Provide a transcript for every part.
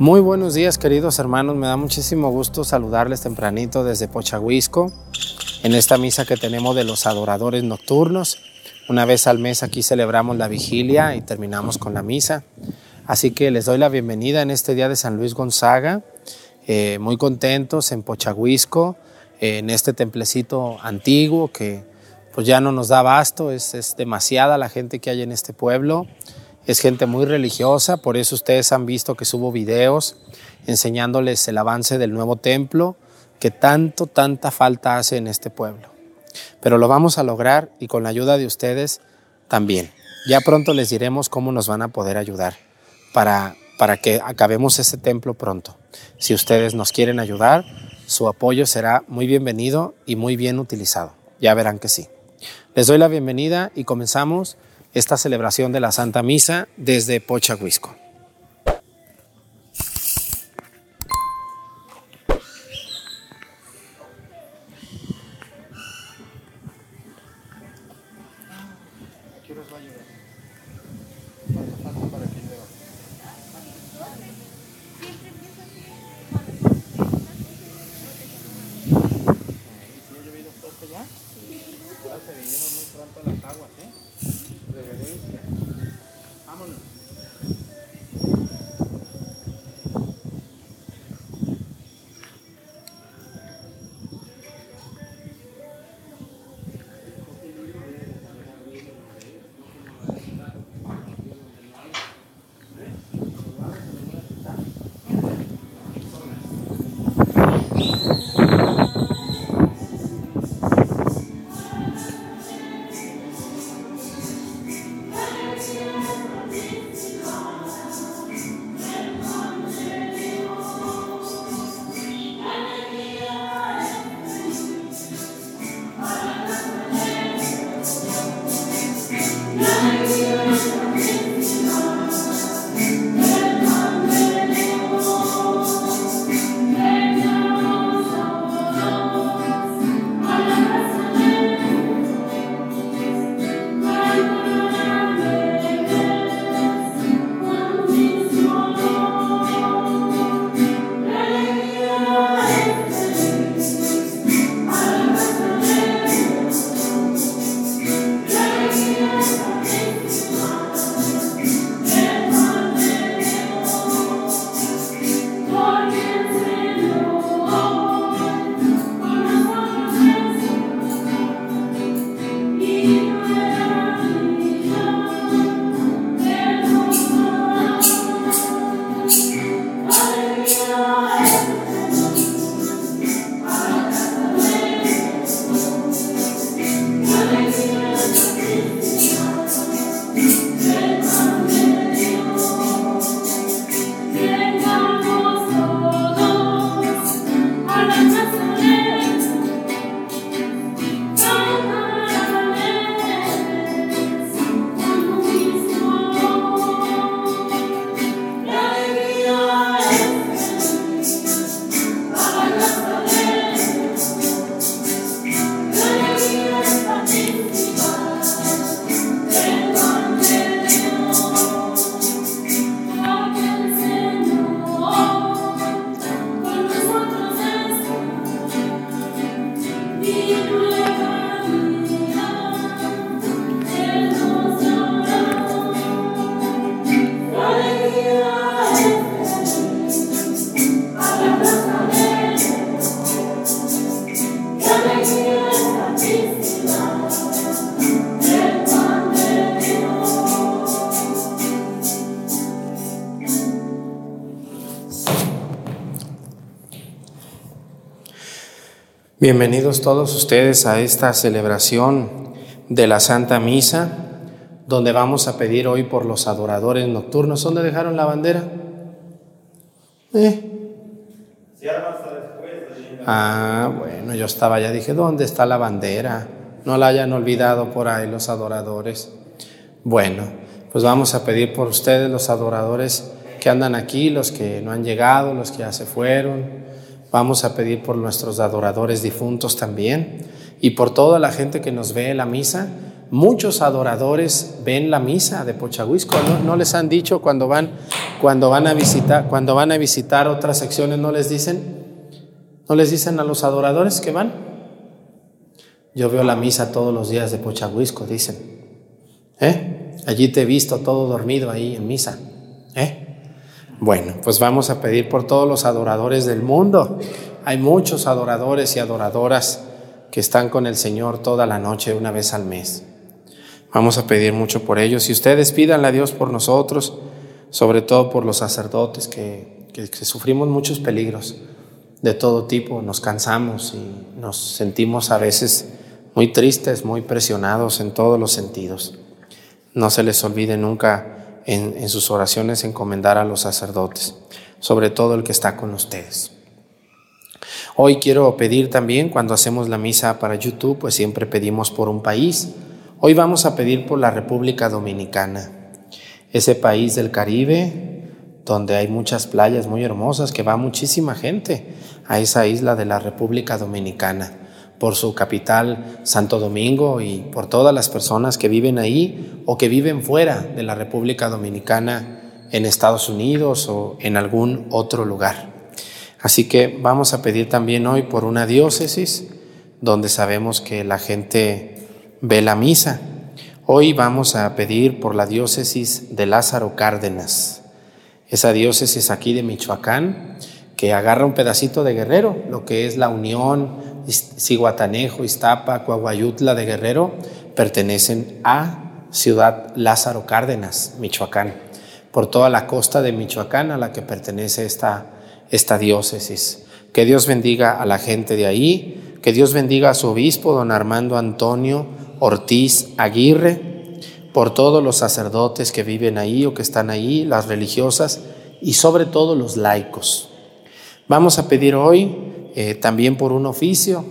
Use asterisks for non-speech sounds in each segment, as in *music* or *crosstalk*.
Muy buenos días queridos hermanos, me da muchísimo gusto saludarles tempranito desde Pochahuisco en esta misa que tenemos de los adoradores nocturnos. Una vez al mes aquí celebramos la vigilia y terminamos con la misa. Así que les doy la bienvenida en este día de San Luis Gonzaga, eh, muy contentos en Pochahuisco, en este templecito antiguo que pues ya no nos da abasto, es, es demasiada la gente que hay en este pueblo. Es gente muy religiosa, por eso ustedes han visto que subo videos enseñándoles el avance del nuevo templo que tanto, tanta falta hace en este pueblo. Pero lo vamos a lograr y con la ayuda de ustedes también. Ya pronto les diremos cómo nos van a poder ayudar para, para que acabemos ese templo pronto. Si ustedes nos quieren ayudar, su apoyo será muy bienvenido y muy bien utilizado. Ya verán que sí. Les doy la bienvenida y comenzamos esta celebración de la Santa Misa desde Pochahuisco. Bienvenidos todos ustedes a esta celebración de la Santa Misa, donde vamos a pedir hoy por los adoradores nocturnos. ¿Dónde dejaron la bandera? ¿Eh? Ah, bueno, yo estaba ya, dije, ¿dónde está la bandera? No la hayan olvidado por ahí los adoradores. Bueno, pues vamos a pedir por ustedes los adoradores que andan aquí, los que no han llegado, los que ya se fueron Vamos a pedir por nuestros adoradores difuntos también y por toda la gente que nos ve en la misa, muchos adoradores ven la misa de Pochahuisco. ¿No, les han dicho cuando van, cuando van a visitar, cuando van a visitar otras secciones, no les dicen, no les dicen a los adoradores que van? Yo veo la misa todos los días de Pochahuisco, dicen. ¿Eh? Allí te he visto todo dormido ahí en misa. ¿Eh? Bueno, pues vamos a pedir por todos los adoradores del mundo. Hay muchos adoradores y adoradoras que están con el Señor toda la noche, una vez al mes. Vamos a pedir mucho por ellos. Y ustedes pídanle a Dios por nosotros, sobre todo por los sacerdotes, que, sufrimos muchos peligros de todo tipo. Nos cansamos y nos sentimos a veces muy tristes, muy presionados en todos los sentidos. No se les olvide nunca en, sus oraciones encomendar a los sacerdotes, sobre todo el que está con ustedes. Hoy quiero pedir también, cuando hacemos la misa para YouTube, pues siempre pedimos por un país. Hoy vamos a pedir por la República Dominicana, ese país del Caribe donde hay muchas playas muy hermosas, que va muchísima gente a esa isla de la República Dominicana, por su capital Santo Domingo y por todas las personas que viven ahí o que viven fuera de la República Dominicana en Estados Unidos o en algún otro lugar. Así que vamos a pedir también hoy por una diócesis donde sabemos que la gente ve la misa. Hoy vamos a pedir por la diócesis de Lázaro Cárdenas, esa diócesis aquí de Michoacán, que agarra un pedacito de Guerrero, lo que es la Unión, Ciguatanejo, Iztapa, Coahuayutla de Guerrero, pertenecen a Ciudad Lázaro Cárdenas, Michoacán, por toda la costa de Michoacán a la que pertenece esta, esta diócesis. Que Dios bendiga a la gente de ahí, que Dios bendiga a su obispo, don Armando Antonio Ortiz Aguirre, por todos los sacerdotes que viven ahí o que están ahí, las religiosas y sobre todo los laicos. Vamos a pedir hoy eh, también por un oficio.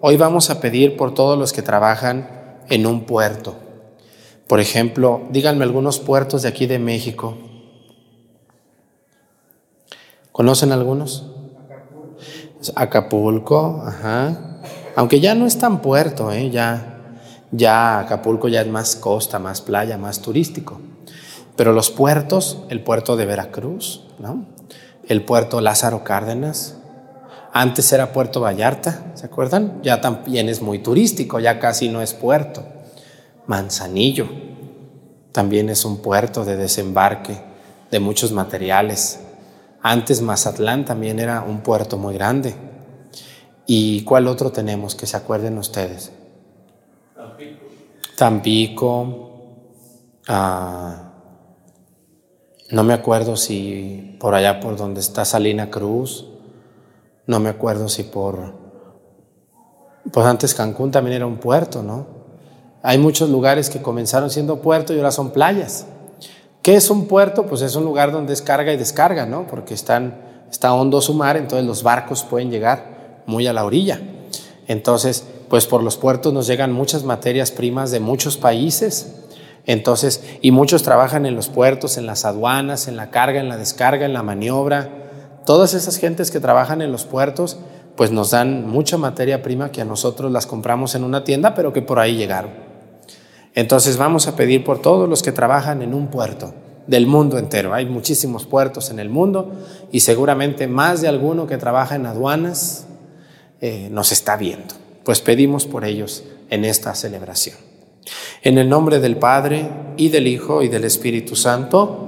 Hoy vamos a pedir por todos los que trabajan en un puerto. Por ejemplo, díganme algunos puertos de aquí de México. ¿Conocen algunos? Acapulco, ajá. Aunque ya no es tan puerto, ¿eh? ya ya Acapulco ya es más costa, más playa, más turístico. Pero los puertos, el puerto de Veracruz, ¿no? el puerto Lázaro Cárdenas, antes era Puerto Vallarta, ¿se acuerdan? Ya también es muy turístico, ya casi no es puerto. Manzanillo también es un puerto de desembarque de muchos materiales. Antes Mazatlán también era un puerto muy grande. ¿Y cuál otro tenemos que se acuerden ustedes? Tampico, ah, no me acuerdo si por allá por donde está Salina Cruz, no me acuerdo si por, pues antes Cancún también era un puerto, ¿no? Hay muchos lugares que comenzaron siendo puerto y ahora son playas. ¿Qué es un puerto? Pues es un lugar donde es carga y descarga, ¿no? Porque están, está hondo su mar, entonces los barcos pueden llegar muy a la orilla. Entonces, pues por los puertos nos llegan muchas materias primas de muchos países. Entonces, y muchos trabajan en los puertos, en las aduanas, en la carga, en la descarga, en la maniobra. Todas esas gentes que trabajan en los puertos, pues nos dan mucha materia prima que a nosotros las compramos en una tienda, pero que por ahí llegaron. Entonces vamos a pedir por todos los que trabajan en un puerto del mundo entero. Hay muchísimos puertos en el mundo y seguramente más de alguno que trabaja en aduanas eh, nos está viendo pues pedimos por ellos en esta celebración. En el nombre del Padre y del Hijo y del Espíritu Santo,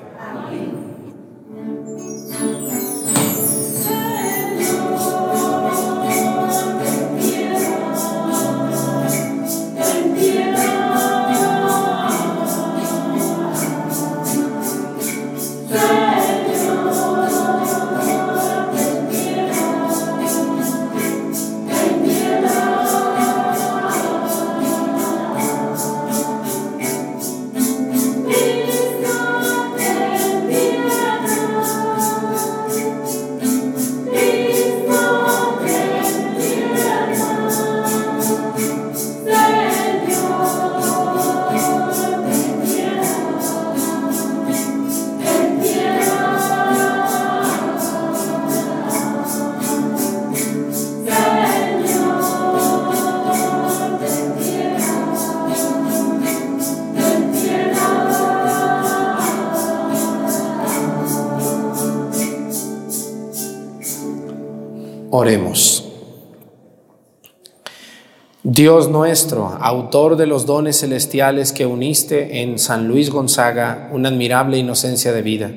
Dios nuestro, autor de los dones celestiales que uniste en San Luis Gonzaga una admirable inocencia de vida,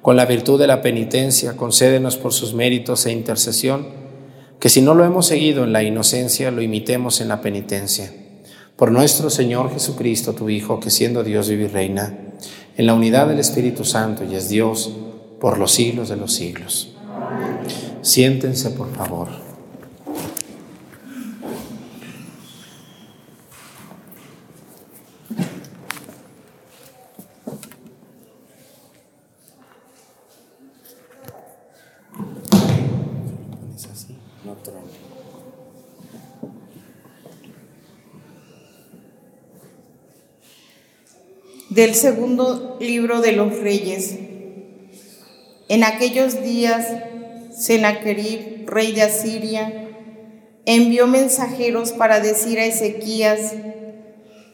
con la virtud de la penitencia, concédenos por sus méritos e intercesión, que si no lo hemos seguido en la inocencia, lo imitemos en la penitencia. Por nuestro Señor Jesucristo, tu Hijo, que siendo Dios vive y reina, en la unidad del Espíritu Santo y es Dios por los siglos de los siglos. Siéntense, por favor. Del segundo libro de los reyes. En aquellos días, Sennacherib, rey de Asiria, envió mensajeros para decir a Ezequías,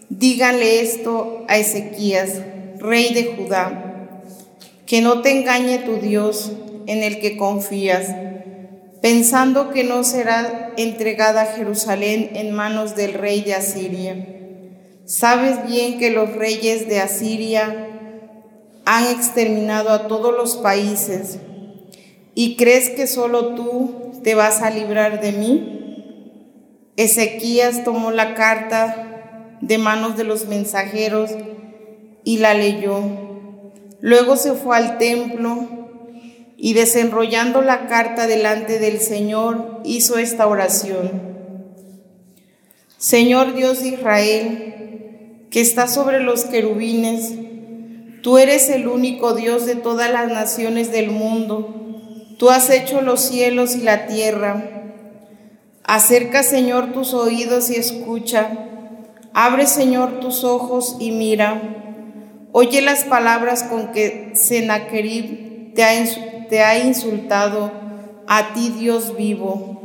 díganle esto a Ezequías, rey de Judá, que no te engañe tu Dios en el que confías, pensando que no será entregada Jerusalén en manos del rey de Asiria Sabes bien que los reyes de Asiria han exterminado a todos los países y crees que solo tú te vas a librar de mí. Ezequías tomó la carta de manos de los mensajeros y la leyó. Luego se fue al templo y desenrollando la carta delante del Señor hizo esta oración. Señor Dios de Israel, que está sobre los querubines. Tú eres el único Dios de todas las naciones del mundo. Tú has hecho los cielos y la tierra. Acerca, Señor, tus oídos y escucha. Abre, Señor, tus ojos y mira. Oye las palabras con que Sennacherib te ha, te ha insultado, a ti Dios vivo.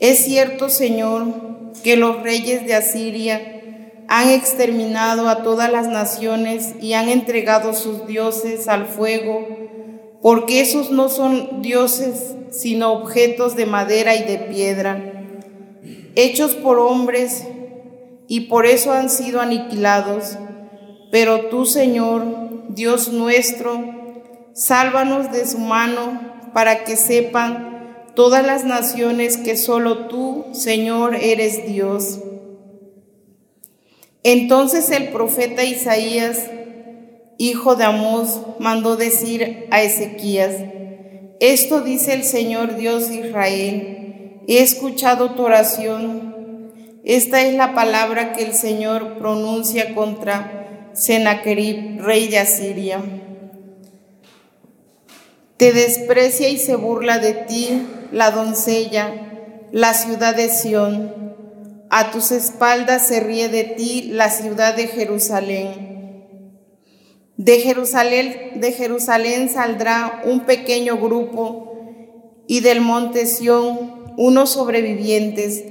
Es cierto, Señor, que los reyes de Asiria han exterminado a todas las naciones y han entregado sus dioses al fuego, porque esos no son dioses, sino objetos de madera y de piedra, hechos por hombres, y por eso han sido aniquilados. Pero tú, Señor, Dios nuestro, sálvanos de su mano para que sepan todas las naciones que solo tú, Señor, eres Dios entonces el profeta Isaías, hijo de Amós, mandó decir a Ezequías, esto dice el Señor Dios de Israel, he escuchado tu oración, esta es la palabra que el Señor pronuncia contra Sennacherib, rey de Asiria. Te desprecia y se burla de ti la doncella, la ciudad de Sión a tus espaldas se ríe de ti la ciudad de Jerusalén. De Jerusalén, saldrá un pequeño grupo y del monte Sión unos sobrevivientes.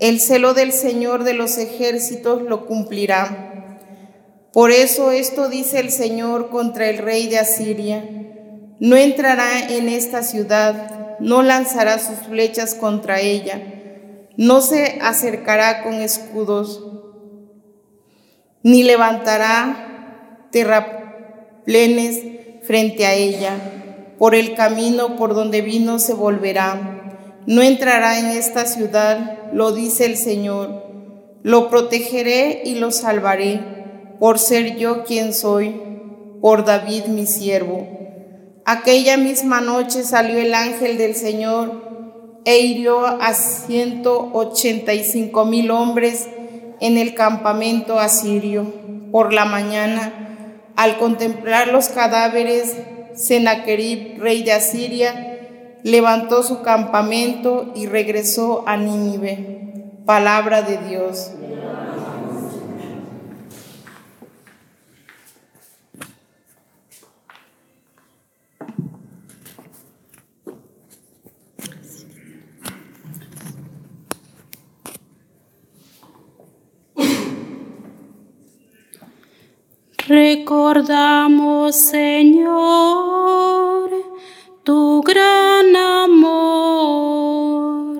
El celo del Señor de los ejércitos lo cumplirá. Por eso esto dice el Señor contra el rey de Asiria. No entrará en esta ciudad, no lanzará sus flechas contra ella no se acercará con escudos, ni levantará terraplenes frente a ella. Por el camino por donde vino se volverá. No entrará en esta ciudad, lo dice el Señor. Lo protegeré y lo salvaré, por ser yo quien soy, por David mi siervo. Aquella misma noche salió el ángel del Señor e hirió a 185 mil hombres en el campamento asirio. Por la mañana, al contemplar los cadáveres, Sennacherib, rey de Asiria, levantó su campamento y regresó a Nínive. Palabra de Dios. Recordamos, Señor, tu gran amor.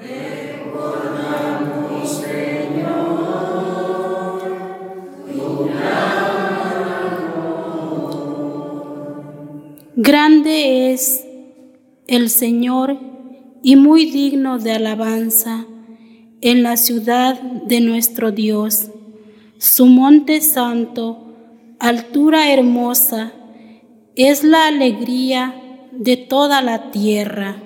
Recordamos, Señor, tu gran amor. Grande es el Señor y muy digno de alabanza en la ciudad de nuestro Dios su monte santo, altura hermosa, es la alegría de toda la tierra.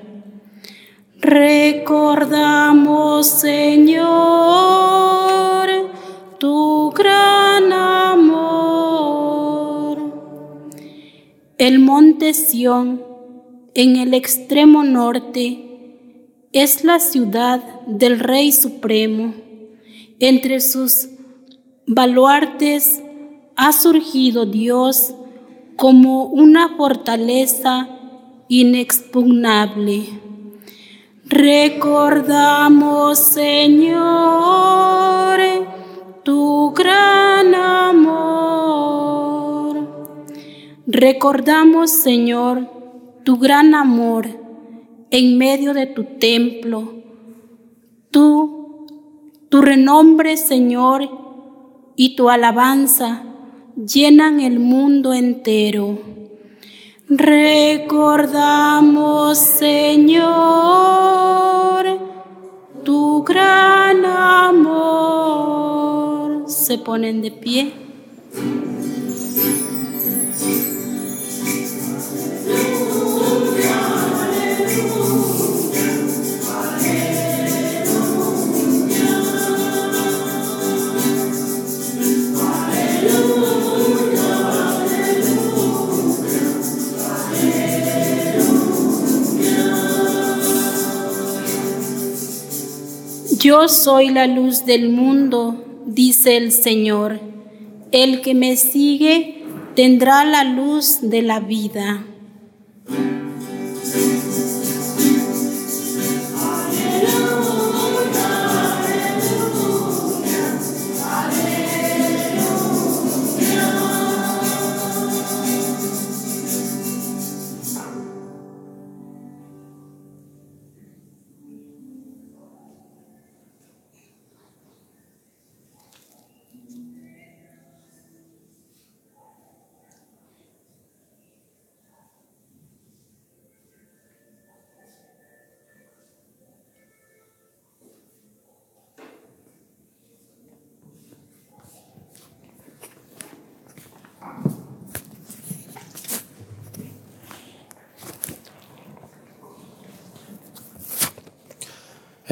Recordamos, Señor, tu gran amor. El monte Sión, en el extremo norte, es la ciudad del Rey Supremo. Entre sus baluartes ha surgido Dios como una fortaleza inexpugnable. Recordamos, Señor, tu gran amor. Recordamos, Señor, tu gran amor en medio de tu templo. Tú, tu renombre, Señor, y tu alabanza llenan el mundo entero. Recordamos, Señor, tu gran amor. Se ponen de pie. Yo soy la luz del mundo, dice el Señor. El que me sigue tendrá la luz de la vida.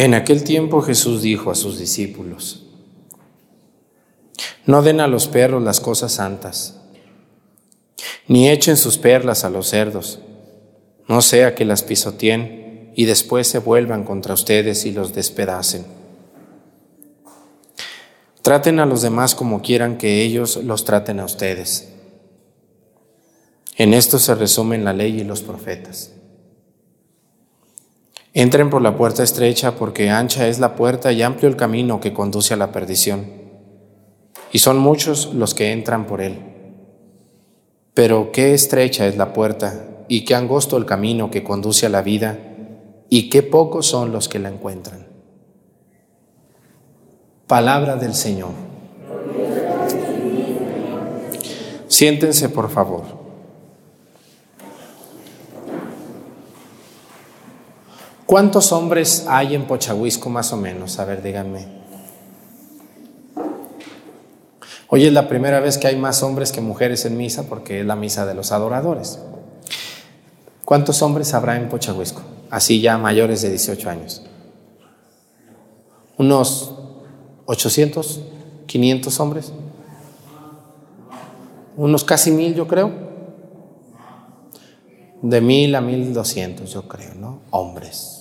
En aquel tiempo Jesús dijo a sus discípulos, no den a los perros las cosas santas, ni echen sus perlas a los cerdos, no sea que las pisoteen y después se vuelvan contra ustedes y los despedacen. Traten a los demás como quieran que ellos los traten a ustedes. En esto se resumen la ley y los profetas. Entren por la puerta estrecha porque ancha es la puerta y amplio el camino que conduce a la perdición. Y son muchos los que entran por él. Pero qué estrecha es la puerta y qué angosto el camino que conduce a la vida y qué pocos son los que la encuentran. Palabra del Señor. Siéntense por favor. ¿Cuántos hombres hay en Pochahuisco más o menos? A ver, díganme. Hoy es la primera vez que hay más hombres que mujeres en misa porque es la misa de los adoradores. ¿Cuántos hombres habrá en Pochahuisco? Así ya mayores de 18 años. Unos 800, 500 hombres. Unos casi mil, yo creo. De mil a mil doscientos, yo creo, ¿no? Hombres.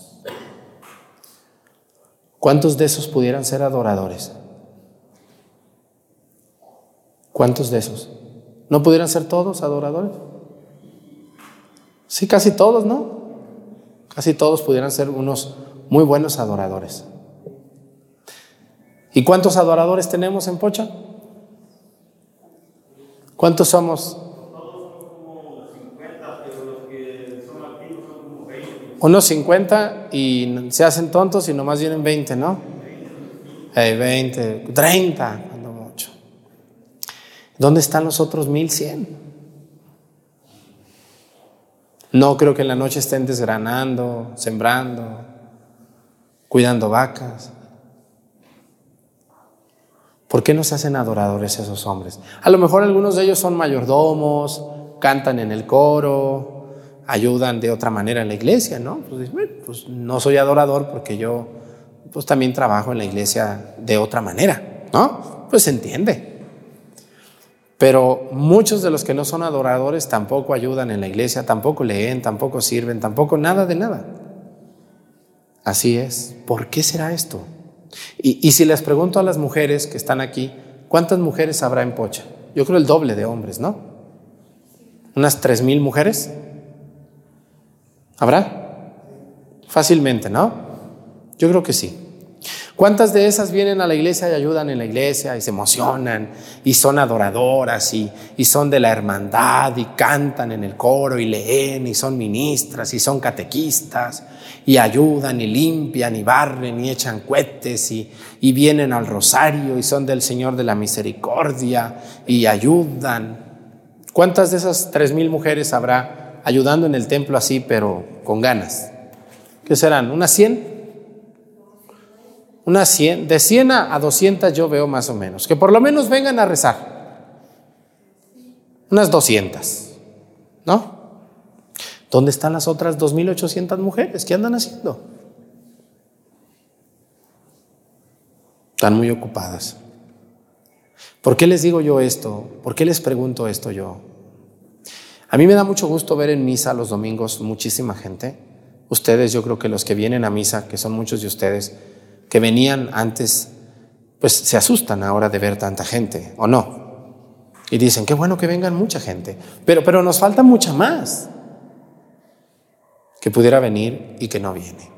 ¿Cuántos de esos pudieran ser adoradores? ¿Cuántos de esos? ¿No pudieran ser todos adoradores? Sí, casi todos, ¿no? Casi todos pudieran ser unos muy buenos adoradores. ¿Y cuántos adoradores tenemos en Pocha? ¿Cuántos somos? Unos 50 y se hacen tontos y nomás vienen 20, ¿no? Hey, 20, 30, cuando mucho. ¿Dónde están los otros 1100? No creo que en la noche estén desgranando, sembrando, cuidando vacas. ¿Por qué no se hacen adoradores esos hombres? A lo mejor algunos de ellos son mayordomos, cantan en el coro, ayudan de otra manera en la iglesia, ¿no? Pues, pues, no soy adorador porque yo pues también trabajo en la iglesia de otra manera, ¿no? Pues se entiende. Pero muchos de los que no son adoradores tampoco ayudan en la iglesia, tampoco leen, tampoco sirven, tampoco nada de nada. Así es. ¿Por qué será esto? Y, y si les pregunto a las mujeres que están aquí, ¿cuántas mujeres habrá en Pocha? Yo creo el doble de hombres, ¿no? ¿Unas tres mil mujeres? ¿Habrá? Fácilmente, ¿no? Yo creo que sí. ¿Cuántas de esas vienen a la iglesia y ayudan en la iglesia y se emocionan y son adoradoras y, y, son de la hermandad y cantan en el coro y leen y son ministras y son catequistas y ayudan y limpian y barren y echan cohetes y, y vienen al rosario y son del Señor de la Misericordia y ayudan? ¿Cuántas de esas tres mil mujeres habrá ayudando en el templo así, pero con ganas. ¿Qué serán? ¿Unas 100? Unas 100. De 100 a 200 yo veo más o menos. Que por lo menos vengan a rezar. Unas 200. ¿No? ¿Dónde están las otras 2.800 mujeres? ¿Qué andan haciendo? Están muy ocupadas. ¿Por qué les digo yo esto? ¿Por qué les pregunto esto yo? A mí me da mucho gusto ver en misa los domingos muchísima gente. Ustedes, yo creo que los que vienen a misa, que son muchos de ustedes, que venían antes, pues se asustan ahora de ver tanta gente, ¿o no? Y dicen, qué bueno que vengan mucha gente, pero, pero nos falta mucha más que pudiera venir y que no viene.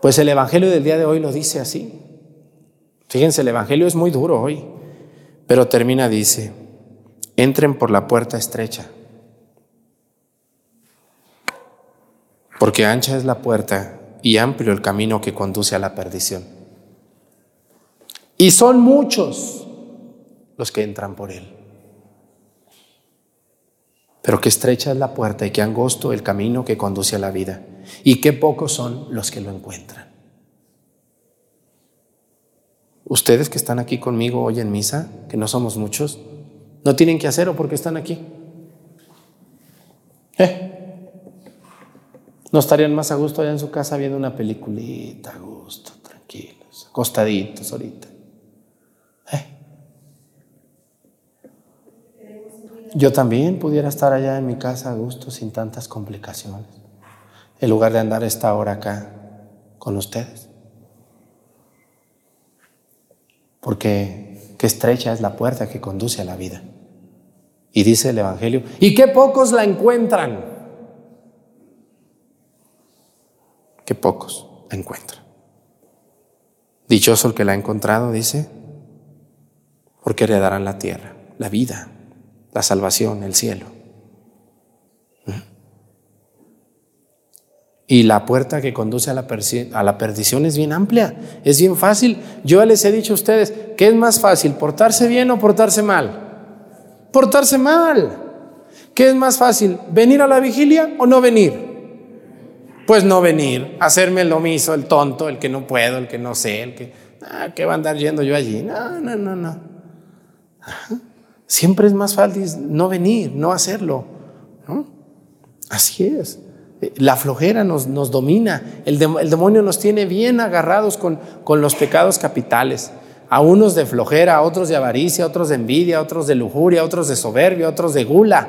Pues el Evangelio del día de hoy lo dice así. Fíjense, el Evangelio es muy duro hoy, pero termina, dice, entren por la puerta estrecha, porque ancha es la puerta y amplio el camino que conduce a la perdición. Y son muchos los que entran por él. Pero qué estrecha es la puerta y qué angosto el camino que conduce a la vida. Y qué pocos son los que lo encuentran. Ustedes que están aquí conmigo hoy en misa, que no somos muchos, no tienen que hacerlo porque están aquí. ¿Eh? ¿No estarían más a gusto allá en su casa viendo una peliculita, a gusto, tranquilos, acostaditos ahorita? ¿Eh? Yo también pudiera estar allá en mi casa a gusto sin tantas complicaciones, en lugar de andar esta hora acá con ustedes. Porque qué estrecha es la puerta que conduce a la vida. Y dice el Evangelio, y qué pocos la encuentran. Qué pocos la encuentran. Dichoso el que la ha encontrado, dice, porque heredarán la tierra, la vida, la salvación, el cielo. Y la puerta que conduce a la, a la, perdición es bien amplia, es bien fácil. Yo les he dicho a ustedes, ¿qué es más fácil, portarse bien o portarse mal? Portarse mal. ¿Qué es más fácil, venir a la vigilia o no venir? Pues no venir, hacerme lo mismo, el tonto, el que no puedo, el que no sé, el que, ah, ¿qué va a andar yendo yo allí? No, no, no, no. Siempre es más fácil no venir, no hacerlo. Así es. La flojera nos, nos domina, el, demonio nos tiene bien agarrados con, con los pecados capitales. A unos de flojera, a otros de avaricia, a otros de envidia, a otros de lujuria, a otros de soberbia, a otros de gula.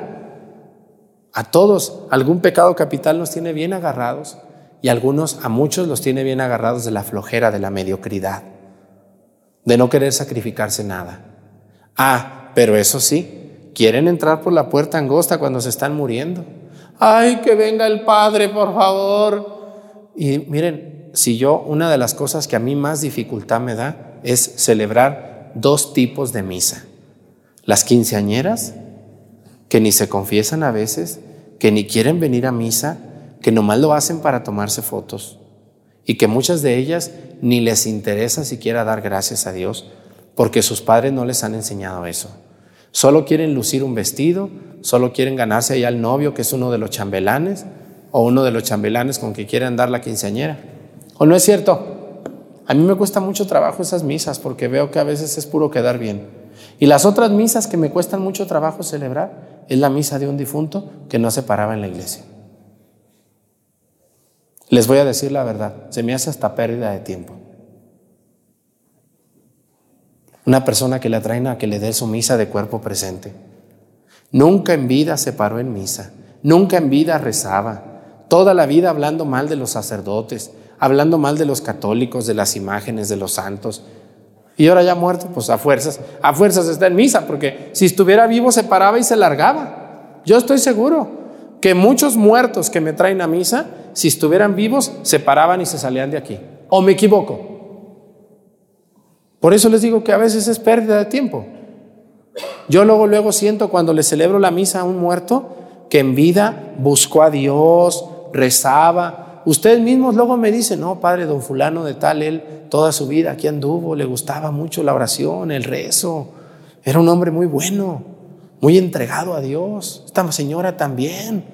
A todos algún pecado capital nos tiene bien agarrados y algunos, a muchos los tiene bien agarrados de la flojera, de la mediocridad, de no querer sacrificarse nada. Ah, pero eso sí, quieren entrar por la puerta angosta cuando se están muriendo. Ay, que venga el Padre, por favor. Y miren, si yo, una de las cosas que a mí más dificultad me da es celebrar dos tipos de misa. Las quinceañeras, que ni se confiesan a veces, que ni quieren venir a misa, que nomás lo hacen para tomarse fotos y que muchas de ellas ni les interesa siquiera dar gracias a Dios porque sus padres no les han enseñado eso. Solo quieren lucir un vestido, solo quieren ganarse allá al novio que es uno de los chambelanes o uno de los chambelanes con que quieren dar la quinceañera. ¿O no es cierto? A mí me cuesta mucho trabajo esas misas porque veo que a veces es puro quedar bien. Y las otras misas que me cuestan mucho trabajo celebrar es la misa de un difunto que no se paraba en la iglesia. Les voy a decir la verdad, se me hace hasta pérdida de tiempo. Una persona que le atraen a que le dé su misa de cuerpo presente. Nunca en vida se paró en misa, nunca en vida rezaba, toda la vida hablando mal de los sacerdotes, hablando mal de los católicos, de las imágenes, de los santos. Y ahora ya muerto, pues a fuerzas, a fuerzas está en misa, porque si estuviera vivo se paraba y se largaba. Yo estoy seguro que muchos muertos que me traen a misa si estuvieran vivos, se paraban y se salían de aquí. ¿O me equivoco? Por eso les digo que a veces es pérdida de tiempo. Yo luego, luego siento cuando le celebro la misa a un muerto que en vida buscó a Dios, rezaba. Ustedes mismos luego me dicen, no, padre, don fulano de tal, él toda su vida aquí anduvo, le gustaba mucho la oración, el rezo. Era un hombre muy bueno, muy entregado a Dios. Esta señora también.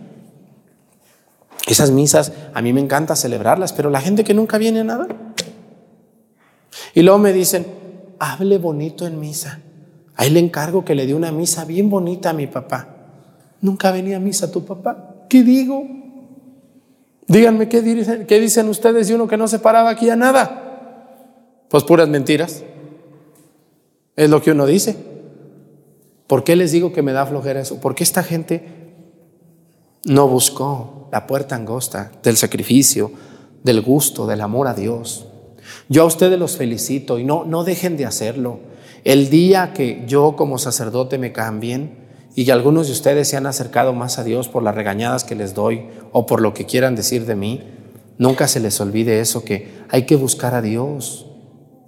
Esas misas a mí me encanta celebrarlas, pero la gente que nunca viene a nada. Y luego me dicen, hable bonito en misa. Ahí le encargo que le dé una misa bien bonita a mi papá. Nunca venía a misa tu papá. ¿Qué digo? Díganme qué dicen, qué dicen ustedes de uno que no se paraba aquí a nada. Pues puras mentiras. Es lo que uno dice. ¿Por qué les digo que me da flojera eso? Porque esta gente no buscó la puerta angosta del sacrificio, del gusto, del amor a Dios. Yo a ustedes los felicito y no, no dejen de hacerlo. El día que yo como sacerdote me cambien y algunos de ustedes se han acercado más a Dios por las regañadas que les doy o por lo que quieran decir de mí, nunca se les olvide eso, que hay que buscar a Dios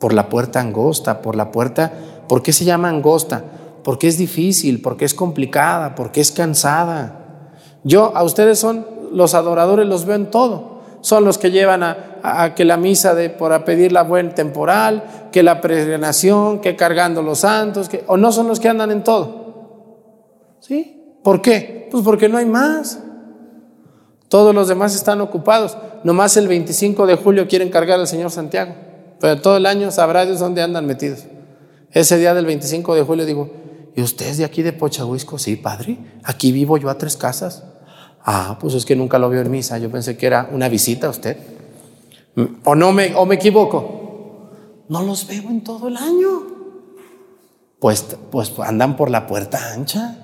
por la puerta angosta, por la puerta, ¿por qué se llama angosta? Porque es difícil, porque es complicada, porque es cansada. Yo, a ustedes son los adoradores los ven todo. Son los que llevan a, que la misa de por pedir la buen temporal, que la peregrinación, que cargando los santos, o no son los que andan en todo. ¿Sí? ¿Por qué? Pues porque no hay más. Todos los demás están ocupados. Nomás el 25 de julio quieren cargar al Señor Santiago. Pero todo el año sabrá Dios dónde andan metidos. Ese día del 25 de julio digo, ¿y usted es de aquí de Pochahuisco? Sí, padre. Aquí vivo yo a tres casas. Ah, pues es que nunca lo vio en misa. Yo pensé que era una visita a usted. ¿O no me, o me equivoco? No los veo en todo el año. Pues, pues andan por la puerta ancha.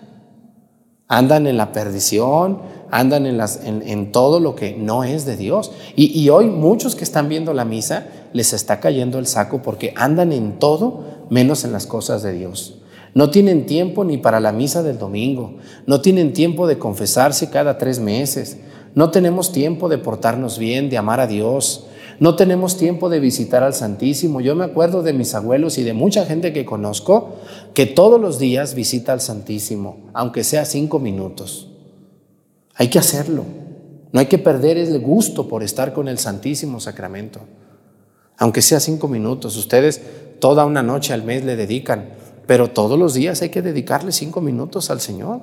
Andan en la perdición, andan en, en, todo lo que no es de Dios. Y, y hoy muchos que están viendo la misa les está cayendo el saco porque andan en todo menos en las cosas de Dios. No tienen tiempo ni para la misa del domingo. No tienen tiempo de confesarse cada tres meses. No tenemos tiempo de portarnos bien, de amar a Dios. No tenemos tiempo de visitar al Santísimo. Yo me acuerdo de mis abuelos y de mucha gente que conozco que todos los días visita al Santísimo, aunque sea cinco minutos. Hay que hacerlo. No hay que perder el gusto por estar con el Santísimo Sacramento. Aunque sea cinco minutos. Ustedes toda una noche al mes le dedican pero todos los días hay que dedicarle cinco minutos al Señor.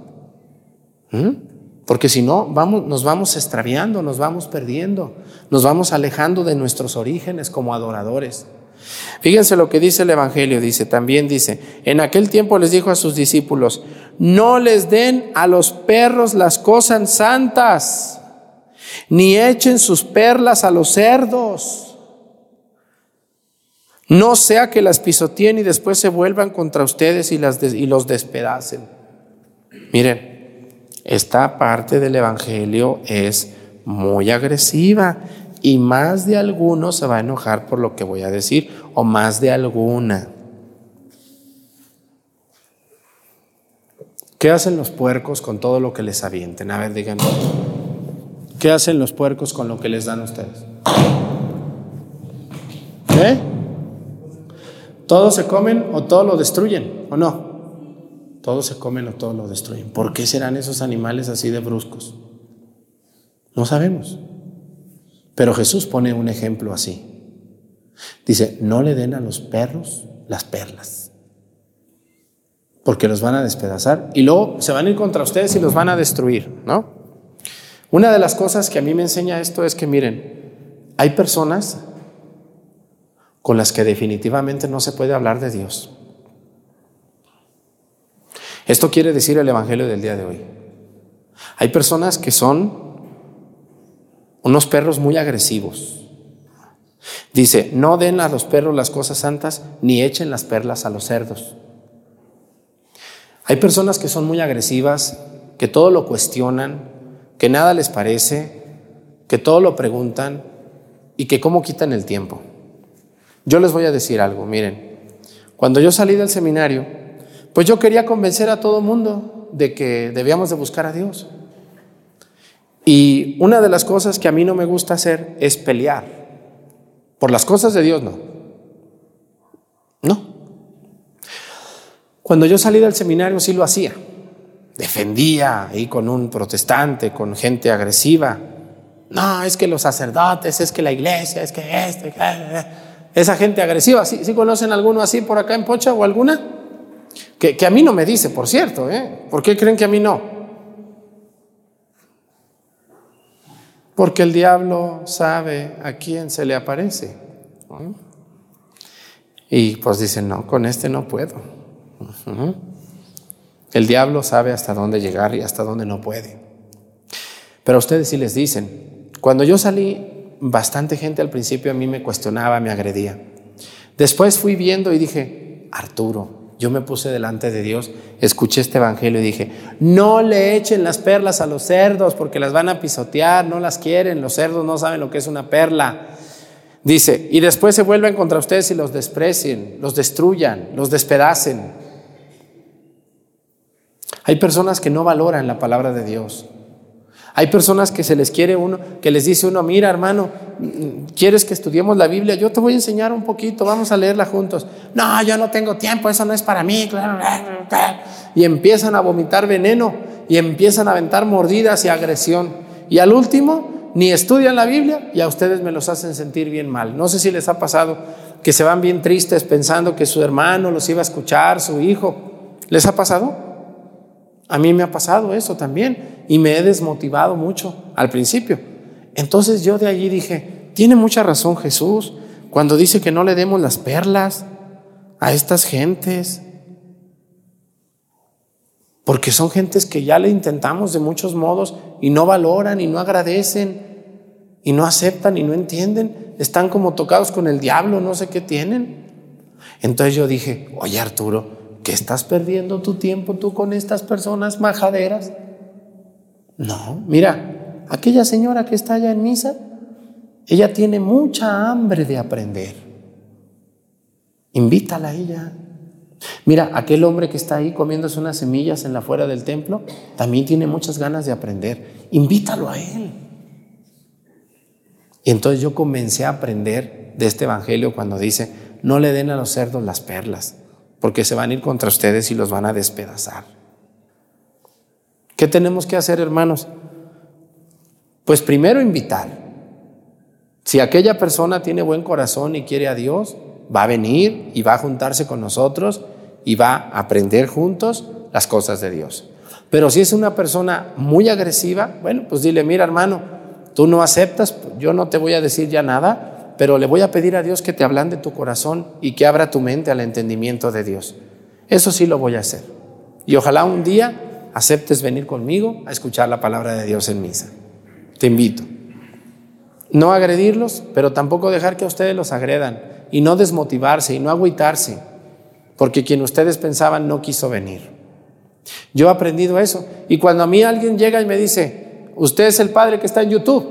¿Mm? Porque si no, vamos, nos vamos extraviando, nos vamos perdiendo, nos vamos alejando de nuestros orígenes como adoradores. Fíjense lo que dice el Evangelio, dice, también dice, en aquel tiempo les dijo a sus discípulos, no les den a los perros las cosas santas, ni echen sus perlas a los cerdos no sea que las pisoteen y después se vuelvan contra ustedes y, las y los despedacen. Miren, esta parte del Evangelio es muy agresiva Y más de alguno se va a enojar por lo que voy a decir, o más de alguna. ¿Qué hacen los puercos con todo lo que les avienten? A ver, díganme. ¿Qué hacen los puercos con lo que les dan ustedes? ¿Eh? ¿Todos se comen o todos lo destruyen o no? Todos se comen o todos lo destruyen. ¿Por qué serán esos animales así de bruscos? No sabemos. Pero Jesús pone un ejemplo así. Dice, no le den a los perros las perlas, porque los van a despedazar y luego se van a ir contra ustedes y los van a destruir, ¿no? Una de las cosas que a mí me enseña esto es que miren, hay personas con las que definitivamente no se puede hablar de Dios. Esto quiere decir el Evangelio del día de hoy. Hay personas que son unos perros muy agresivos. Dice, no den a los perros las cosas santas ni echen las perlas a los cerdos. Hay personas que son muy agresivas, que todo lo cuestionan, que nada les parece, que todo lo preguntan y que cómo quitan el tiempo. Yo les voy a decir algo, miren, cuando yo salí del seminario, pues yo quería convencer a todo mundo de que debíamos de buscar a Dios. Y una de las cosas que a mí no me gusta hacer es pelear. Por las cosas de Dios no. No. Cuando yo salí del seminario sí lo hacía. Defendía ahí con un protestante, con gente agresiva. No, es que los sacerdotes, es que la iglesia, es que este, esa gente agresiva. ¿Sí, ¿Sí conocen alguno así por acá en Pocha o alguna? Que, a mí no me dice, por cierto, ¿eh? ¿Por qué creen que a mí no? Porque el diablo sabe a quién se le aparece. Y pues dicen, no, con este no puedo. El diablo sabe hasta dónde llegar y hasta dónde no puede. Pero a ustedes sí les dicen, cuando yo salí, bastante gente al principio a mí me cuestionaba, me agredía. Después fui viendo y dije, Arturo, yo me puse delante de Dios, escuché este evangelio y dije, no le echen las perlas a los cerdos porque las van a pisotear, no las quieren, los cerdos no saben lo que es una perla. Dice, y después se vuelven contra ustedes y los desprecien, los destruyan, los despedacen. Hay personas que no valoran la palabra de Dios. Hay personas que se les quiere uno, que les dice uno, mira hermano, ¿quieres que estudiemos la Biblia? Yo te voy a enseñar un poquito, vamos a leerla juntos. No, yo no tengo tiempo, eso no es para mí. Y empiezan a vomitar veneno y empiezan a aventar mordidas y agresión. Y al último, ni estudian la Biblia y a ustedes me los hacen sentir bien mal. No sé si les ha pasado que se van bien tristes pensando que su hermano los iba a escuchar, su hijo. ¿Les ha pasado? A mí me ha pasado eso también y me he desmotivado mucho al principio. Entonces yo de allí dije, tiene mucha razón Jesús cuando dice que no le demos las perlas a estas gentes. Porque son gentes que ya le intentamos de muchos modos y no valoran y no agradecen y no aceptan y no entienden. Están como tocados con el diablo, no sé qué tienen. Entonces yo dije, oye Arturo, ¿Qué estás perdiendo tu tiempo tú con estas personas majaderas? No, mira, aquella señora que está allá en misa, ella tiene mucha hambre de aprender. Invítala a ella. Mira, aquel hombre que está ahí comiéndose unas semillas en la fuera del templo, también tiene muchas ganas de aprender. Invítalo a él. Y entonces yo comencé a aprender de este evangelio cuando dice, no le den a los cerdos las perlas porque se van a ir contra ustedes y los van a despedazar. ¿Qué tenemos que hacer, hermanos? Pues primero invitar. Si aquella persona tiene buen corazón y quiere a Dios, va a venir y va a juntarse con nosotros y va a aprender juntos las cosas de Dios. Pero si es una persona muy agresiva, bueno, pues dile, mira hermano, tú no aceptas, yo no te voy a decir ya nada, pero le voy a pedir a Dios que te de tu corazón y que abra tu mente al entendimiento de Dios. Eso sí lo voy a hacer. Y ojalá un día aceptes venir conmigo a escuchar la palabra de Dios en misa. Te invito. No agredirlos, pero tampoco dejar que a ustedes los agredan y no desmotivarse y no agüitarse, porque quien ustedes pensaban no quiso venir. Yo he aprendido eso. Y cuando a mí alguien llega y me dice, usted es el padre que está en YouTube.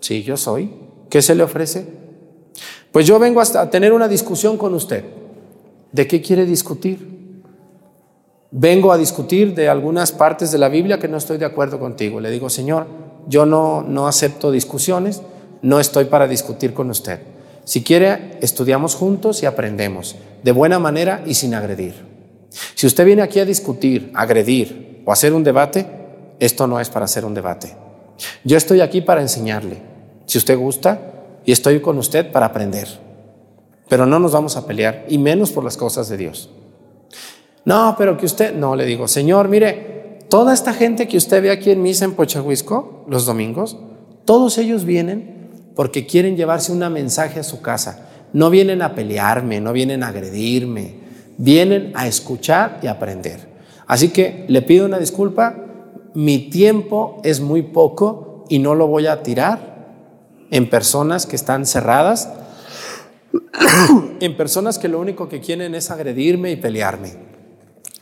Sí, yo soy. ¿Qué se le ofrece? Pues yo vengo hasta a tener una discusión con usted. ¿De qué quiere discutir? Vengo a discutir de algunas partes de la Biblia que no estoy de acuerdo contigo. Le digo, Señor, yo no, no acepto discusiones, no estoy para discutir con usted. Si quiere, estudiamos juntos y aprendemos, de buena manera y sin agredir. Si usted viene aquí a discutir, agredir o hacer un debate, esto no es para hacer un debate. Yo estoy aquí para enseñarle, si usted gusta, y estoy con usted para aprender. Pero no nos vamos a pelear, y menos por las cosas de Dios. No, pero que usted, no, le digo, Señor, mire, toda esta gente que usted ve aquí en misa en Pochahuisco, los domingos, todos ellos vienen porque quieren llevarse un mensaje a su casa. No vienen a pelearme, no vienen a agredirme, vienen a escuchar y aprender. Así que le pido una disculpa, mi tiempo es muy poco y no lo voy a tirar en personas que están cerradas, *coughs* en personas que lo único que quieren es agredirme y pelearme.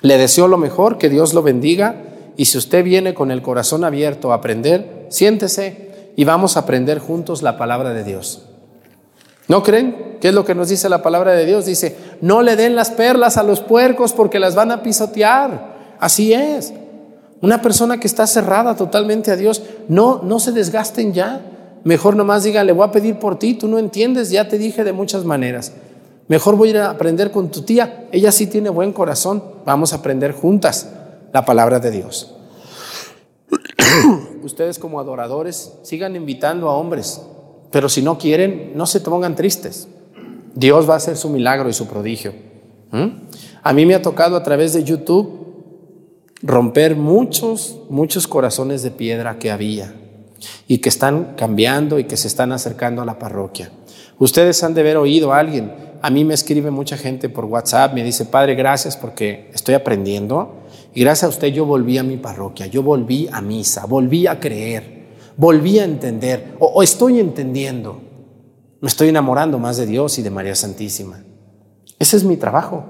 Le deseo lo mejor, que Dios lo bendiga y si usted viene con el corazón abierto a aprender, siéntese y vamos a aprender juntos la palabra de Dios. ¿No creen? ¿Qué es lo que nos dice la palabra de Dios? Dice, no le den las perlas a los puercos porque las van a pisotear. Así es. Una persona que está cerrada totalmente a Dios, no, no se desgasten ya. Mejor nomás diga, le voy a pedir por ti, tú no entiendes, ya te dije de muchas maneras. Mejor voy a ir a aprender con tu tía, ella sí tiene buen corazón, vamos a aprender juntas la palabra de Dios. *coughs* Ustedes como adoradores sigan invitando a hombres, pero si no quieren, no se pongan tristes. Dios va a hacer su milagro y su prodigio. ¿Mm? A mí me ha tocado a través de YouTube romper muchos, muchos corazones de piedra que había y que están cambiando y que se están acercando a la parroquia. Ustedes han de haber oído a alguien. A mí me escribe mucha gente por WhatsApp, me dice, Padre, gracias porque estoy aprendiendo y gracias a usted yo volví a mi parroquia, yo volví a misa, volví a creer, volví a entender o, estoy entendiendo. Me estoy enamorando más de Dios y de María Santísima. Ese es mi trabajo.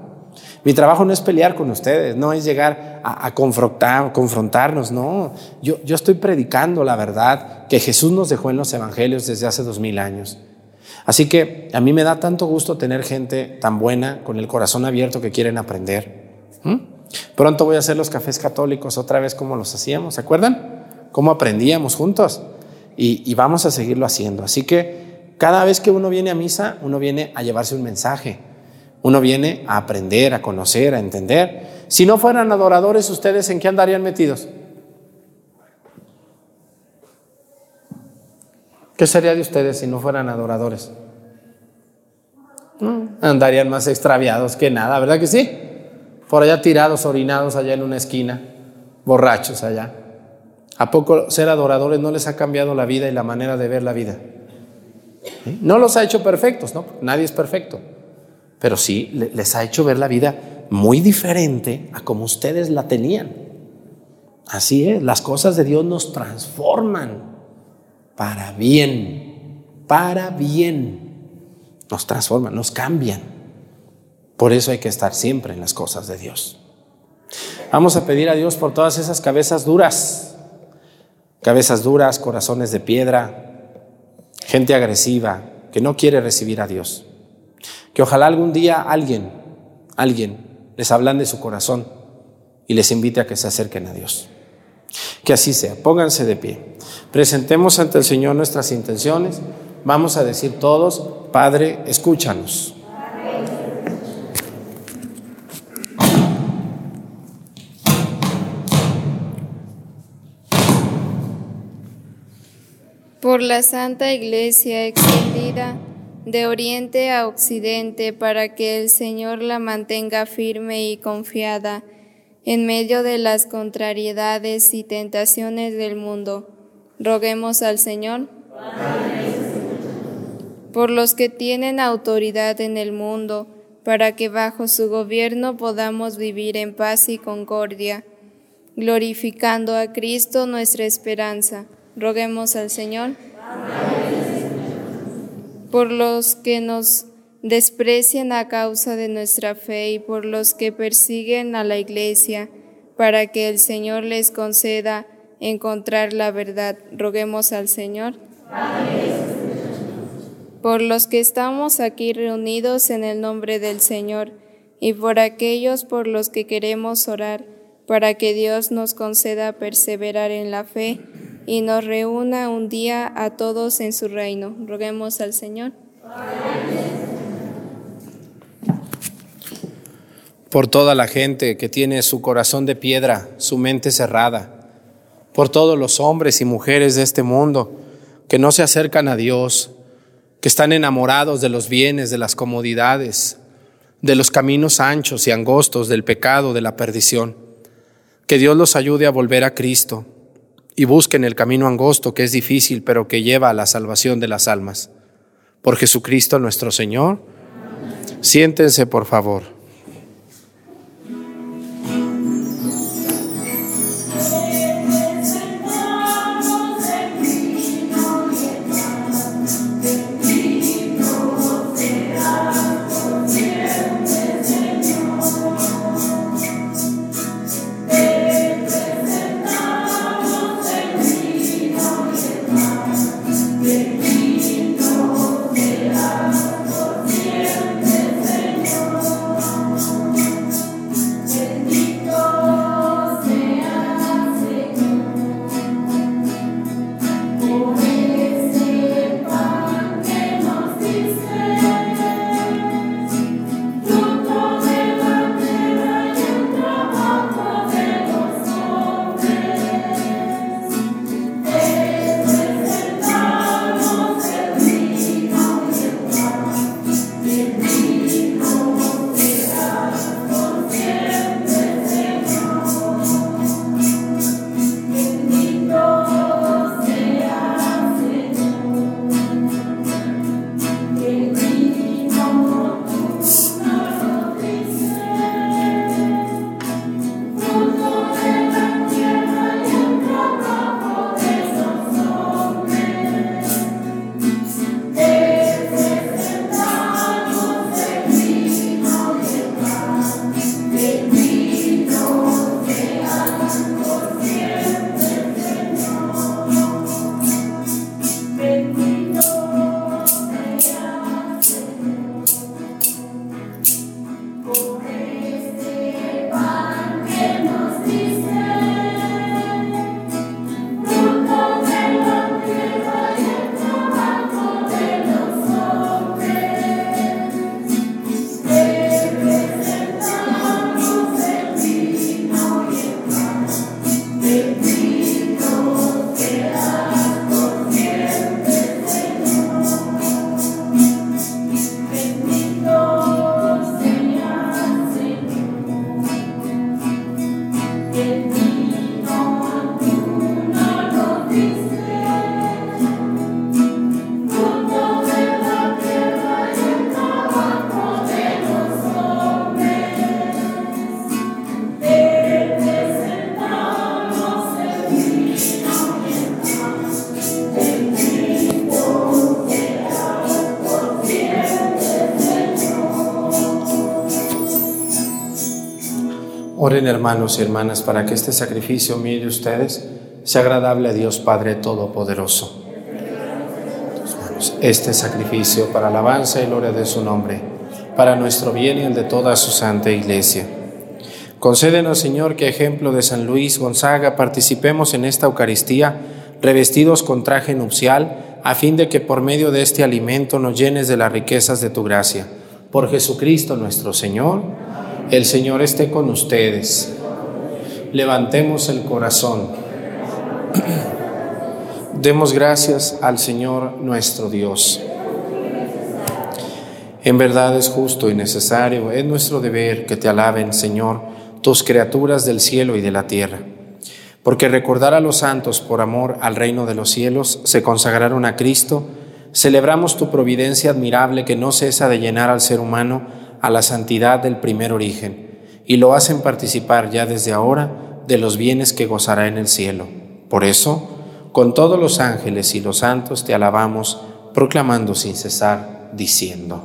Mi trabajo no es pelear con ustedes, no es llegar a, confrontar, confrontarnos, no. Yo, yo estoy predicando la verdad que Jesús nos dejó en los evangelios desde hace dos mil años. Así que a mí me da tanto gusto tener gente tan buena, con el corazón abierto que quieren aprender. ¿Mm? Pronto voy a hacer los cafés católicos otra vez como los hacíamos, ¿se acuerdan? Cómo aprendíamos juntos. Y, y vamos a seguirlo haciendo. Así que cada vez que uno viene a misa, uno viene a llevarse un mensaje uno viene a aprender, a conocer, a entender. Si no fueran adoradores, ¿ustedes en qué andarían metidos? ¿Qué sería de ustedes si no fueran adoradores? Andarían más extraviados que nada, ¿verdad que sí? Por allá tirados, orinados allá en una esquina, borrachos allá. ¿A poco ser adoradores no les ha cambiado la vida y la manera de ver la vida? No los ha hecho perfectos, ¿no? Nadie es perfecto pero sí les ha hecho ver la vida muy diferente a como ustedes la tenían. Así es, las cosas de Dios nos transforman para bien, para bien. Nos transforman, nos cambian. Por eso hay que estar siempre en las cosas de Dios. Vamos a pedir a Dios por todas esas cabezas duras, cabezas duras, corazones de piedra, gente agresiva que no quiere recibir a Dios. Que ojalá algún día alguien, alguien les hablan de su corazón y les invite a que se acerquen a Dios. Que así sea. Pónganse de pie. Presentemos ante el Señor nuestras intenciones. Vamos a decir todos, Padre, escúchanos. Por la Santa Iglesia extendida de oriente a occidente para que el Señor la mantenga firme y confiada en medio de las contrariedades y tentaciones del mundo. Roguemos al Señor. Por los que tienen autoridad en el mundo, para que bajo su gobierno podamos vivir en paz y concordia, glorificando a Cristo nuestra esperanza. Roguemos al Señor. Por los que nos desprecian a causa de nuestra fe y por los que persiguen a la iglesia, para que el Señor les conceda encontrar la verdad. Roguemos al Señor. por los que estamos aquí reunidos en el nombre del Señor, y por aquellos por los que queremos orar, para que Dios nos conceda perseverar en la fe y nos reúna un día a todos en su reino. Roguemos al Señor. Por toda la gente que tiene su corazón de piedra, su mente cerrada, por todos los hombres y mujeres de este mundo que no se acercan a Dios, que están enamorados de los bienes, de las comodidades, de los caminos anchos y angostos del pecado, de la perdición. Que Dios los ayude a volver a Cristo y busquen el camino angosto que es difícil, pero que lleva a la salvación de las almas. Por Jesucristo nuestro Señor. Siéntense, por favor. Hermanos y hermanas para que este sacrificio mío de ustedes sea agradable a Dios Padre Todopoderoso. Este sacrificio para alabanza y gloria de su nombre, para nuestro bien y el de toda su santa iglesia. Concédenos, Señor, que ejemplo de San Luis Gonzaga participemos en esta Eucaristía revestidos con traje nupcial, a fin de que por medio de este alimento nos llenes de las riquezas de tu gracia. Por Jesucristo nuestro Señor. El Señor esté con ustedes. Levantemos el corazón. *clears throat* Demos gracias al Señor nuestro Dios. En verdad es justo y necesario, es nuestro deber que te alaben, Señor, tus criaturas del cielo y de la tierra. Porque recordar a los santos por amor al reino de los cielos se consagraron a Cristo, celebramos tu providencia admirable que no cesa de llenar al ser humano a la santidad del primer origen y lo hacen participar ya desde ahora de los bienes que gozará en el cielo. Por eso, con todos los ángeles y los santos te alabamos, proclamando sin cesar, diciendo.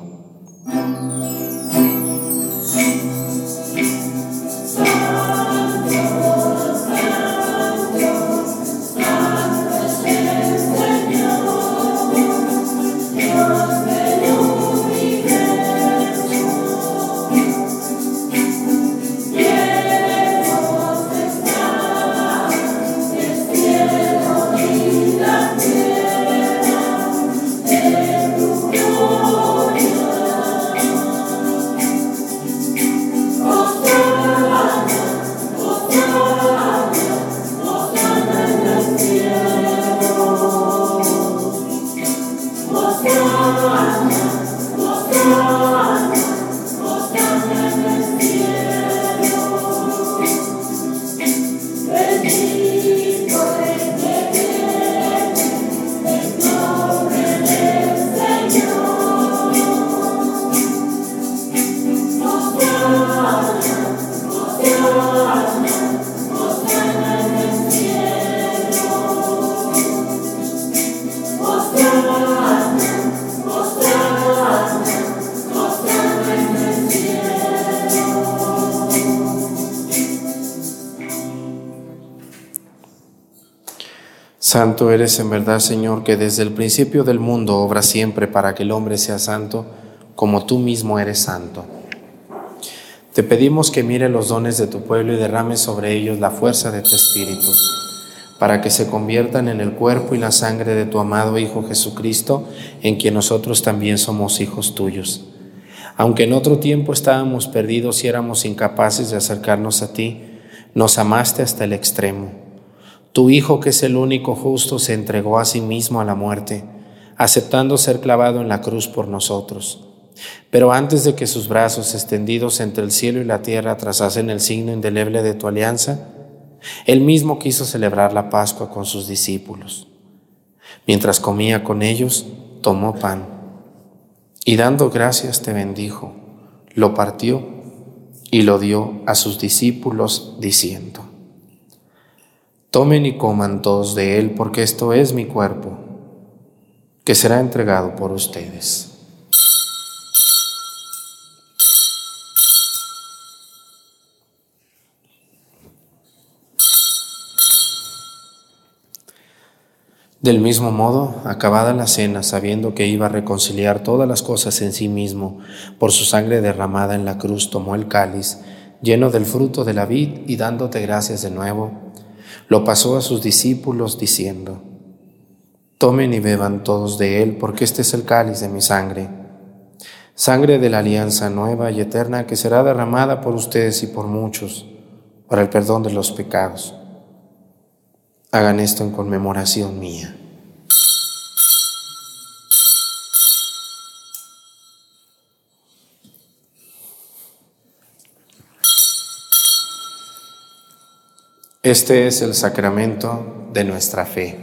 Santo eres en verdad, Señor, que desde el principio del mundo obra siempre para que el hombre sea santo, como tú mismo eres santo. Te pedimos que mire los dones de tu pueblo y derrame sobre ellos la fuerza de tu Espíritu, para que se conviertan en el cuerpo y la sangre de tu amado Hijo Jesucristo, en quien nosotros también somos hijos tuyos. Aunque en otro tiempo estábamos perdidos y éramos incapaces de acercarnos a ti, nos amaste hasta el extremo tu Hijo, que es el único justo, se entregó a sí mismo a la muerte, aceptando ser clavado en la cruz por nosotros. Pero antes de que sus brazos extendidos entre el cielo y la tierra trazasen el signo indeleble de tu alianza, él mismo quiso celebrar la Pascua con sus discípulos. Mientras comía con ellos, tomó pan y dando gracias te bendijo, lo partió y lo dio a sus discípulos diciendo, Tomen y coman todos de él, porque esto es mi cuerpo, que será entregado por ustedes. Del mismo modo, acabada la cena, sabiendo que iba a reconciliar todas las cosas en sí mismo, por su sangre derramada en la cruz, tomó el cáliz, lleno del fruto de la vid, y dándote gracias de nuevo, lo pasó a sus discípulos diciendo, Tomen y beban todos de él, porque este es el cáliz de mi sangre, sangre de la alianza nueva y eterna que será derramada por ustedes y por muchos para el perdón de los pecados. Hagan esto en conmemoración mía. Este es el sacramento de nuestra fe.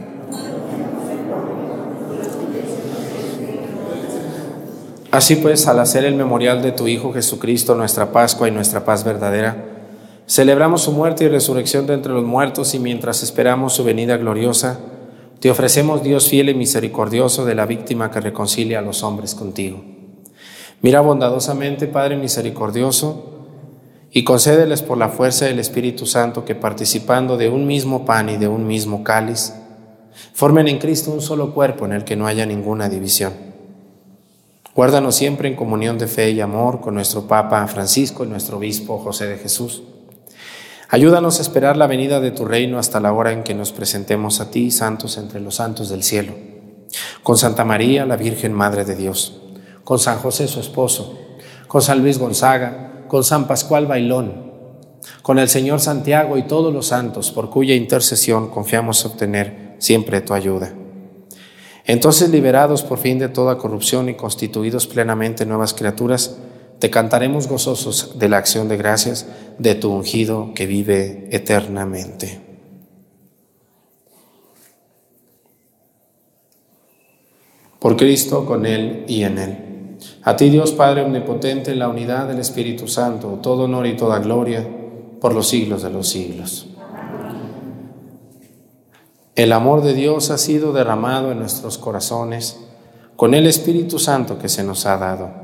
Así pues, al hacer el memorial de tu Hijo Jesucristo, nuestra Pascua y nuestra paz verdadera, celebramos su muerte y resurrección de entre los muertos y mientras esperamos su venida gloriosa, te ofrecemos, Dios fiel y misericordioso, de la víctima que reconcilia a los hombres contigo. Mira bondadosamente, Padre misericordioso, y concédeles por la fuerza del Espíritu Santo que participando de un mismo pan y de un mismo cáliz, formen en Cristo un solo cuerpo en el que no haya ninguna división. Guárdanos siempre en comunión de fe y amor con nuestro Papa Francisco y nuestro Obispo José de Jesús. Ayúdanos a esperar la venida de tu reino hasta la hora en que nos presentemos a ti, santos entre los santos del cielo. Con Santa María, la Virgen Madre de Dios, con San José su esposo, con San Luis Gonzaga, con San Pascual Bailón, con el Señor Santiago y todos los santos, por cuya intercesión confiamos obtener siempre tu ayuda. Entonces, liberados por fin de toda corrupción y constituidos plenamente nuevas criaturas, te cantaremos gozosos de la acción de gracias de tu ungido que vive eternamente. Por Cristo, con Él y en Él a ti Dios Padre Omnipotente, en la unidad del Espíritu Santo, todo honor y toda gloria por los siglos de los siglos. El amor de Dios ha sido derramado en nuestros corazones con el Espíritu Santo que se nos ha dado.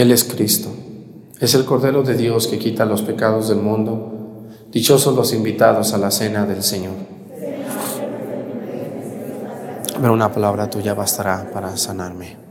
Él es Cristo. Es el Cordero de Dios que quita los pecados del mundo. Dichosos los invitados a la cena del Señor. Pero una palabra tuya bastará para sanarme.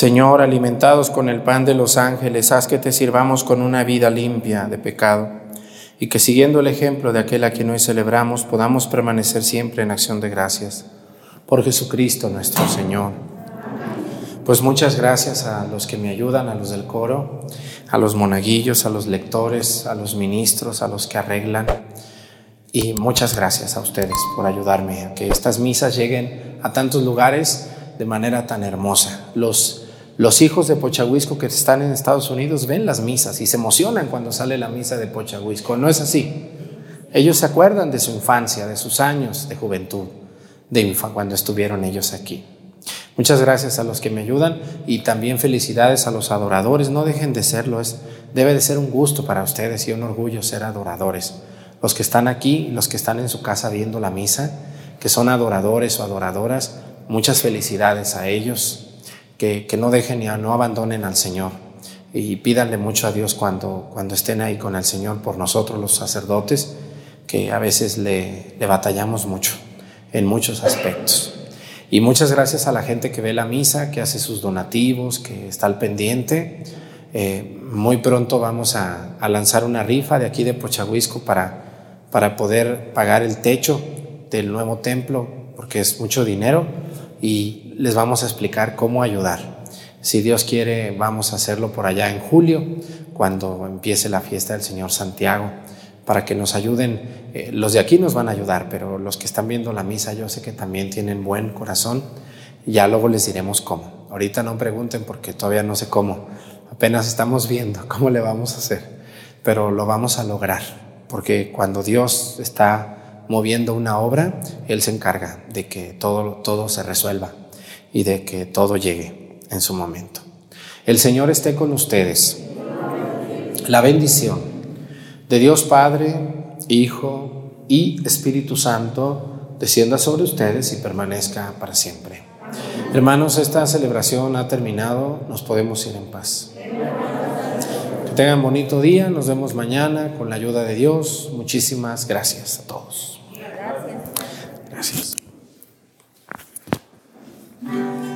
Señor, alimentados con el pan de los ángeles, haz que te sirvamos con una vida limpia de pecado y que siguiendo el ejemplo de aquel a quien hoy celebramos podamos permanecer siempre en acción de gracias. Por Jesucristo nuestro Señor. Pues muchas gracias a los que me ayudan, a los del coro, a los monaguillos, a los lectores, a los ministros, a los que arreglan. Y muchas gracias a ustedes por ayudarme a que estas misas lleguen a tantos lugares de manera tan hermosa. Los, los hijos de Pochahuisco que están en Estados Unidos ven las misas y se emocionan cuando sale la misa de Pochahuisco. No es así. Ellos se acuerdan de su infancia, de sus años de juventud, de cuando estuvieron ellos aquí. Muchas gracias a los que me ayudan y también felicidades a los adoradores. No dejen de serlo, es, debe de ser un gusto para ustedes y un orgullo ser adoradores los que están aquí, los que están en su casa viendo la misa, que son adoradores o adoradoras, muchas felicidades a ellos, que, no dejen y no abandonen al Señor y pídanle mucho a Dios cuando, cuando estén ahí con el Señor por nosotros los sacerdotes, que a veces le, le batallamos mucho en muchos aspectos. Y muchas gracias a la gente que ve la misa, que hace sus donativos, que está al pendiente. Eh, muy pronto vamos a, lanzar una rifa de aquí de Pochahuisco para para poder pagar el techo del nuevo templo, porque es mucho dinero, y les vamos a explicar cómo ayudar. Si Dios quiere, vamos a hacerlo por allá en julio, cuando empiece la fiesta del Señor Santiago, para que nos ayuden. Eh, los de aquí nos van a ayudar, pero los que están viendo la misa, yo sé que también tienen buen corazón. Ya luego les diremos cómo. Ahorita no pregunten porque todavía no sé cómo. Apenas estamos viendo cómo le vamos a hacer, pero lo vamos a lograr porque cuando Dios está moviendo una obra, Él se encarga de que todo, todo se resuelva y de que todo llegue en su momento. El Señor esté con ustedes. La bendición de Dios Padre, Hijo y Espíritu Santo descienda sobre ustedes y permanezca para siempre. Hermanos, esta celebración ha terminado, nos podemos ir en paz tengan bonito día, nos vemos mañana con la ayuda de Dios. Muchísimas gracias a todos. Gracias. Amen.